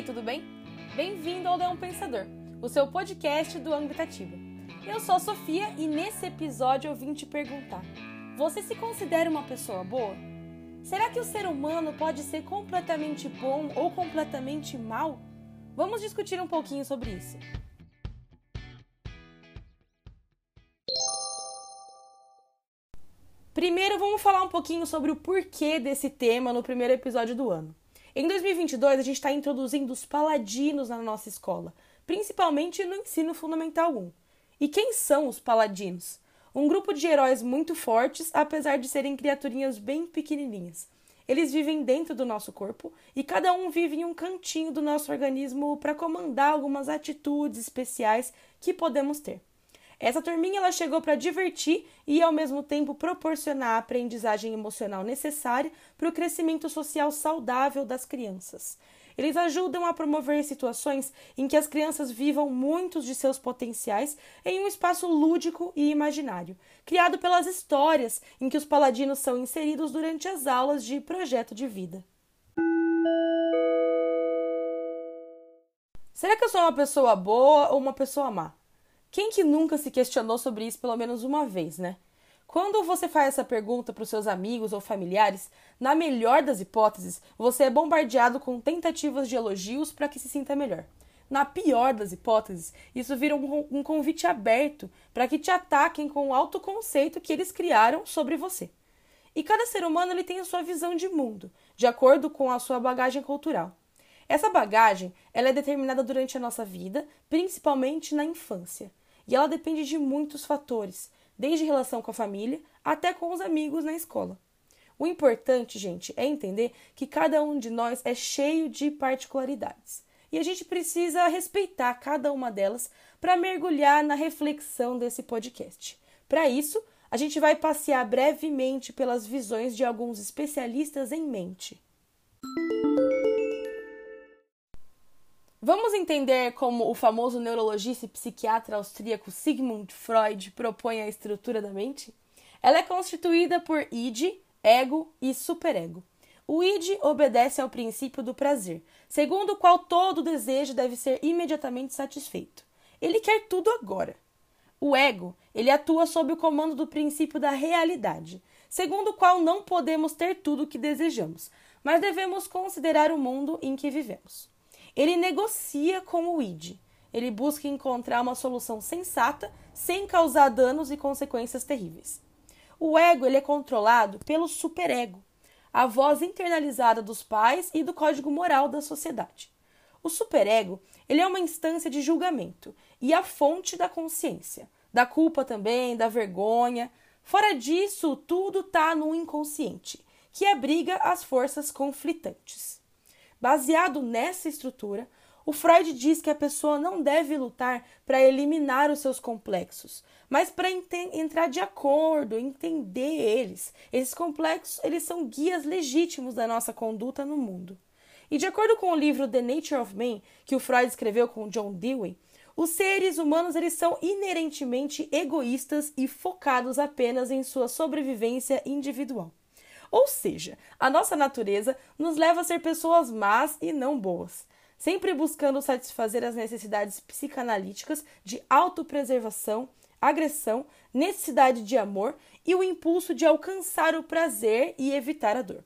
aí, tudo bem? Bem-vindo ao Leão Pensador, o seu podcast do Ambitativa. Eu sou a Sofia e nesse episódio eu vim te perguntar: você se considera uma pessoa boa? Será que o ser humano pode ser completamente bom ou completamente mal? Vamos discutir um pouquinho sobre isso. Primeiro, vamos falar um pouquinho sobre o porquê desse tema no primeiro episódio do ano. Em 2022, a gente está introduzindo os paladinos na nossa escola, principalmente no ensino fundamental 1. E quem são os paladinos? Um grupo de heróis muito fortes, apesar de serem criaturinhas bem pequenininhas. Eles vivem dentro do nosso corpo e cada um vive em um cantinho do nosso organismo para comandar algumas atitudes especiais que podemos ter. Essa turminha ela chegou para divertir e ao mesmo tempo proporcionar a aprendizagem emocional necessária para o crescimento social saudável das crianças. Eles ajudam a promover situações em que as crianças vivam muitos de seus potenciais em um espaço lúdico e imaginário, criado pelas histórias em que os paladinos são inseridos durante as aulas de projeto de vida. Será que eu sou uma pessoa boa ou uma pessoa má? Quem que nunca se questionou sobre isso pelo menos uma vez, né? Quando você faz essa pergunta para os seus amigos ou familiares, na melhor das hipóteses, você é bombardeado com tentativas de elogios para que se sinta melhor. Na pior das hipóteses, isso vira um, um convite aberto para que te ataquem com o autoconceito que eles criaram sobre você. E cada ser humano ele tem a sua visão de mundo, de acordo com a sua bagagem cultural. Essa bagagem ela é determinada durante a nossa vida, principalmente na infância e ela depende de muitos fatores, desde relação com a família até com os amigos na escola. O importante, gente, é entender que cada um de nós é cheio de particularidades e a gente precisa respeitar cada uma delas para mergulhar na reflexão desse podcast. Para isso, a gente vai passear brevemente pelas visões de alguns especialistas em mente. Vamos entender como o famoso neurologista e psiquiatra austríaco Sigmund Freud propõe a estrutura da mente? Ela é constituída por id, ego e superego. O id obedece ao princípio do prazer, segundo o qual todo desejo deve ser imediatamente satisfeito. Ele quer tudo agora. O ego, ele atua sob o comando do princípio da realidade, segundo o qual não podemos ter tudo o que desejamos, mas devemos considerar o mundo em que vivemos. Ele negocia com o id. Ele busca encontrar uma solução sensata sem causar danos e consequências terríveis. O ego ele é controlado pelo superego, a voz internalizada dos pais e do código moral da sociedade. O superego ele é uma instância de julgamento e a fonte da consciência, da culpa também, da vergonha. Fora disso, tudo está no inconsciente, que abriga as forças conflitantes. Baseado nessa estrutura, o Freud diz que a pessoa não deve lutar para eliminar os seus complexos, mas para entrar de acordo, entender eles. Esses complexos, eles são guias legítimos da nossa conduta no mundo. E de acordo com o livro The Nature of Man, que o Freud escreveu com John Dewey, os seres humanos eles são inerentemente egoístas e focados apenas em sua sobrevivência individual. Ou seja, a nossa natureza nos leva a ser pessoas más e não boas, sempre buscando satisfazer as necessidades psicanalíticas de autopreservação, agressão, necessidade de amor e o impulso de alcançar o prazer e evitar a dor.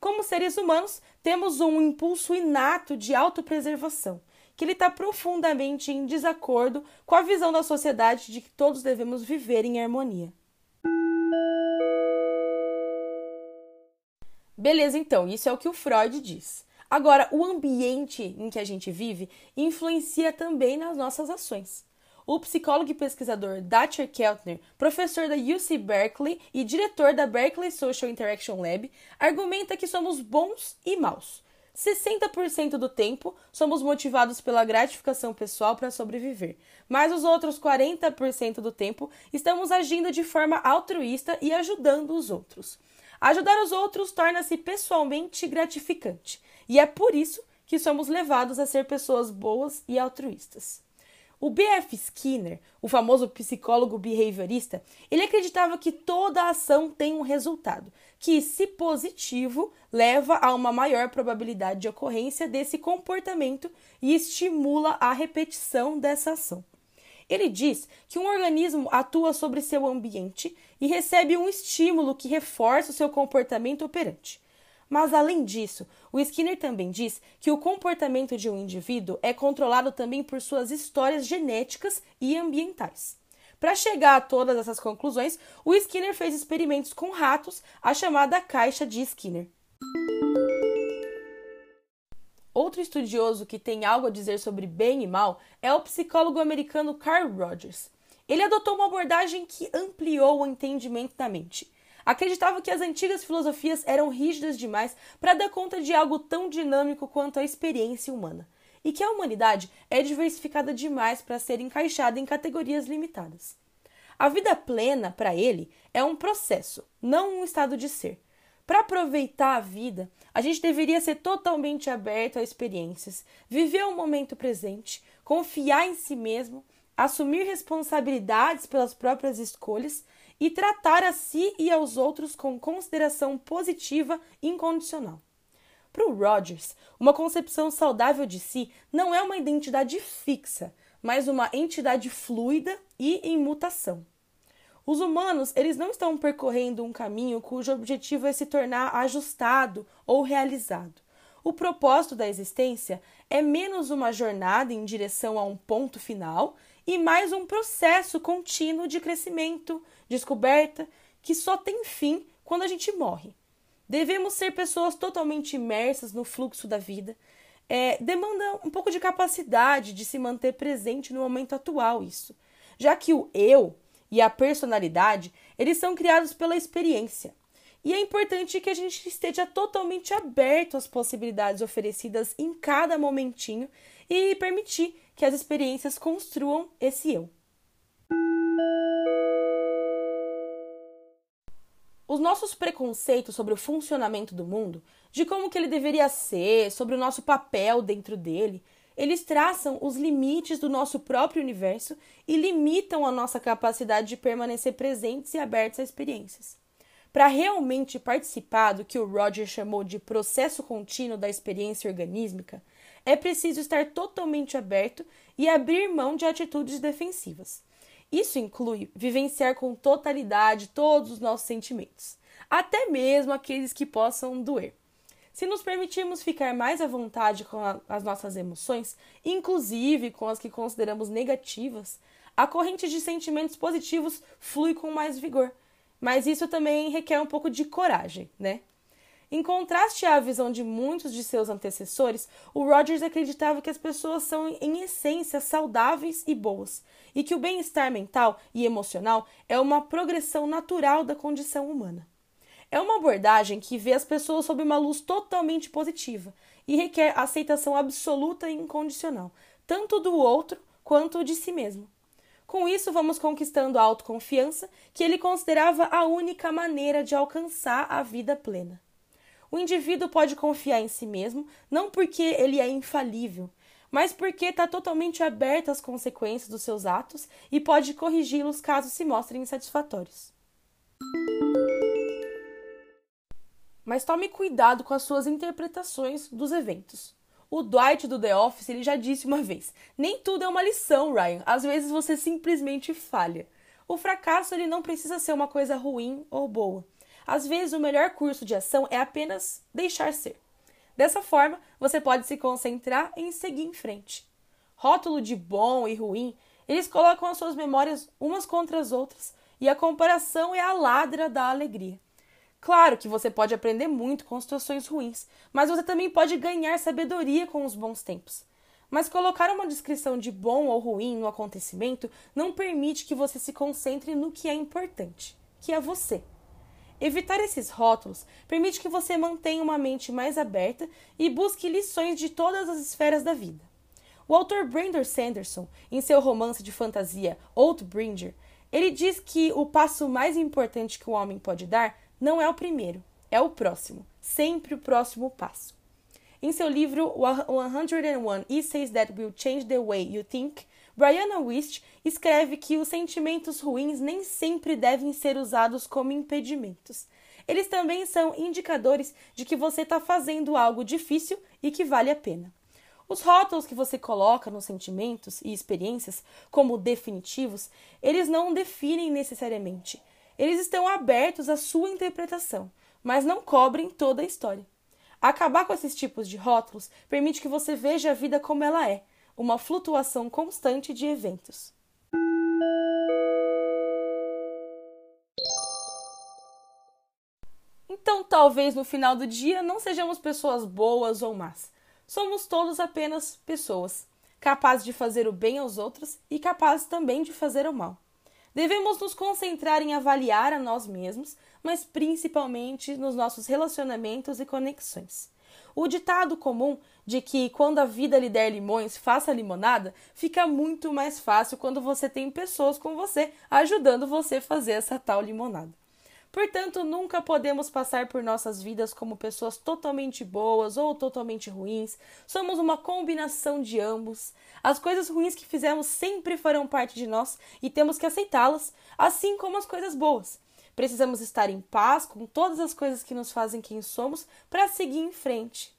Como seres humanos, temos um impulso inato de autopreservação, que ele está profundamente em desacordo com a visão da sociedade de que todos devemos viver em harmonia. Beleza, então, isso é o que o Freud diz. Agora, o ambiente em que a gente vive influencia também nas nossas ações. O psicólogo e pesquisador Dacher Keltner, professor da UC Berkeley e diretor da Berkeley Social Interaction Lab, argumenta que somos bons e maus. 60% do tempo somos motivados pela gratificação pessoal para sobreviver, mas os outros 40% do tempo estamos agindo de forma altruísta e ajudando os outros. Ajudar os outros torna-se pessoalmente gratificante, e é por isso que somos levados a ser pessoas boas e altruístas. O B.F. Skinner, o famoso psicólogo behaviorista, ele acreditava que toda ação tem um resultado, que, se positivo, leva a uma maior probabilidade de ocorrência desse comportamento e estimula a repetição dessa ação. Ele diz que um organismo atua sobre seu ambiente e recebe um estímulo que reforça o seu comportamento operante. Mas, além disso, o Skinner também diz que o comportamento de um indivíduo é controlado também por suas histórias genéticas e ambientais. Para chegar a todas essas conclusões, o Skinner fez experimentos com ratos, a chamada caixa de Skinner. Outro estudioso que tem algo a dizer sobre bem e mal é o psicólogo americano Carl Rogers. Ele adotou uma abordagem que ampliou o entendimento da mente acreditava que as antigas filosofias eram rígidas demais para dar conta de algo tão dinâmico quanto a experiência humana, e que a humanidade é diversificada demais para ser encaixada em categorias limitadas. A vida plena, para ele, é um processo, não um estado de ser. Para aproveitar a vida, a gente deveria ser totalmente aberto a experiências, viver o momento presente, confiar em si mesmo, assumir responsabilidades pelas próprias escolhas e tratar a si e aos outros com consideração positiva e incondicional. Para o Rogers, uma concepção saudável de si não é uma identidade fixa, mas uma entidade fluida e em mutação. Os humanos, eles não estão percorrendo um caminho cujo objetivo é se tornar ajustado ou realizado. O propósito da existência é menos uma jornada em direção a um ponto final e mais um processo contínuo de crescimento, descoberta, que só tem fim quando a gente morre. Devemos ser pessoas totalmente imersas no fluxo da vida. É, demanda um pouco de capacidade de se manter presente no momento atual, isso. Já que o eu e a personalidade, eles são criados pela experiência. E é importante que a gente esteja totalmente aberto às possibilidades oferecidas em cada momentinho e permitir que as experiências construam esse eu. Os nossos preconceitos sobre o funcionamento do mundo, de como que ele deveria ser, sobre o nosso papel dentro dele, eles traçam os limites do nosso próprio universo e limitam a nossa capacidade de permanecer presentes e abertos a experiências. Para realmente participar do que o Roger chamou de processo contínuo da experiência organísmica, é preciso estar totalmente aberto e abrir mão de atitudes defensivas. Isso inclui vivenciar com totalidade todos os nossos sentimentos, até mesmo aqueles que possam doer. Se nos permitirmos ficar mais à vontade com a, as nossas emoções, inclusive com as que consideramos negativas, a corrente de sentimentos positivos flui com mais vigor. Mas isso também requer um pouco de coragem, né? Em contraste à visão de muitos de seus antecessores, o Rogers acreditava que as pessoas são, em essência, saudáveis e boas, e que o bem-estar mental e emocional é uma progressão natural da condição humana. É uma abordagem que vê as pessoas sob uma luz totalmente positiva e requer aceitação absoluta e incondicional, tanto do outro quanto de si mesmo. Com isso, vamos conquistando a autoconfiança que ele considerava a única maneira de alcançar a vida plena. O indivíduo pode confiar em si mesmo não porque ele é infalível, mas porque está totalmente aberto às consequências dos seus atos e pode corrigi-los caso se mostrem insatisfatórios. Mas tome cuidado com as suas interpretações dos eventos. O Dwight do The Office ele já disse uma vez: nem tudo é uma lição, Ryan. Às vezes você simplesmente falha. O fracasso ele não precisa ser uma coisa ruim ou boa. Às vezes, o melhor curso de ação é apenas deixar ser. Dessa forma, você pode se concentrar em seguir em frente. Rótulo de bom e ruim, eles colocam as suas memórias umas contra as outras e a comparação é a ladra da alegria. Claro que você pode aprender muito com situações ruins, mas você também pode ganhar sabedoria com os bons tempos. Mas colocar uma descrição de bom ou ruim no acontecimento não permite que você se concentre no que é importante, que é você. Evitar esses rótulos permite que você mantenha uma mente mais aberta e busque lições de todas as esferas da vida. O autor Brandon Sanderson, em seu romance de fantasia Oathbringer, ele diz que o passo mais importante que o homem pode dar não é o primeiro, é o próximo, sempre o próximo passo. Em seu livro 101 Essays That Will Change the Way You Think, Brianna Wist escreve que os sentimentos ruins nem sempre devem ser usados como impedimentos. Eles também são indicadores de que você está fazendo algo difícil e que vale a pena. Os rótulos que você coloca nos sentimentos e experiências como definitivos, eles não definem necessariamente. Eles estão abertos à sua interpretação, mas não cobrem toda a história. Acabar com esses tipos de rótulos permite que você veja a vida como ela é, uma flutuação constante de eventos. Então, talvez no final do dia não sejamos pessoas boas ou más. Somos todos apenas pessoas, capazes de fazer o bem aos outros e capazes também de fazer o mal. Devemos nos concentrar em avaliar a nós mesmos, mas principalmente nos nossos relacionamentos e conexões. O ditado comum de que quando a vida lhe der limões, faça limonada, fica muito mais fácil quando você tem pessoas com você ajudando você a fazer essa tal limonada. Portanto, nunca podemos passar por nossas vidas como pessoas totalmente boas ou totalmente ruins. Somos uma combinação de ambos. As coisas ruins que fizemos sempre farão parte de nós e temos que aceitá-las, assim como as coisas boas. Precisamos estar em paz com todas as coisas que nos fazem quem somos para seguir em frente.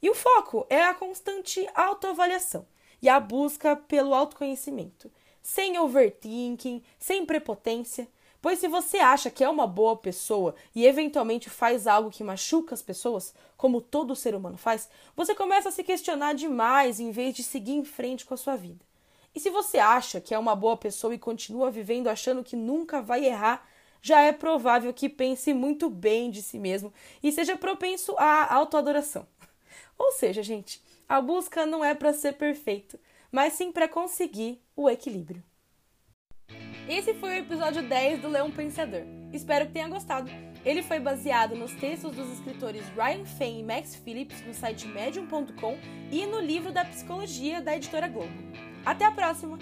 E o foco é a constante autoavaliação e a busca pelo autoconhecimento, sem overthinking, sem prepotência. Pois se você acha que é uma boa pessoa e eventualmente faz algo que machuca as pessoas, como todo ser humano faz, você começa a se questionar demais em vez de seguir em frente com a sua vida. E se você acha que é uma boa pessoa e continua vivendo achando que nunca vai errar, já é provável que pense muito bem de si mesmo e seja propenso à autoadoração. Ou seja, gente, a busca não é para ser perfeito, mas sim para conseguir o equilíbrio. Esse foi o episódio 10 do Leão Pensador. Espero que tenha gostado. Ele foi baseado nos textos dos escritores Ryan Fain e Max Phillips no site medium.com e no livro da psicologia da editora Globo. Até a próxima!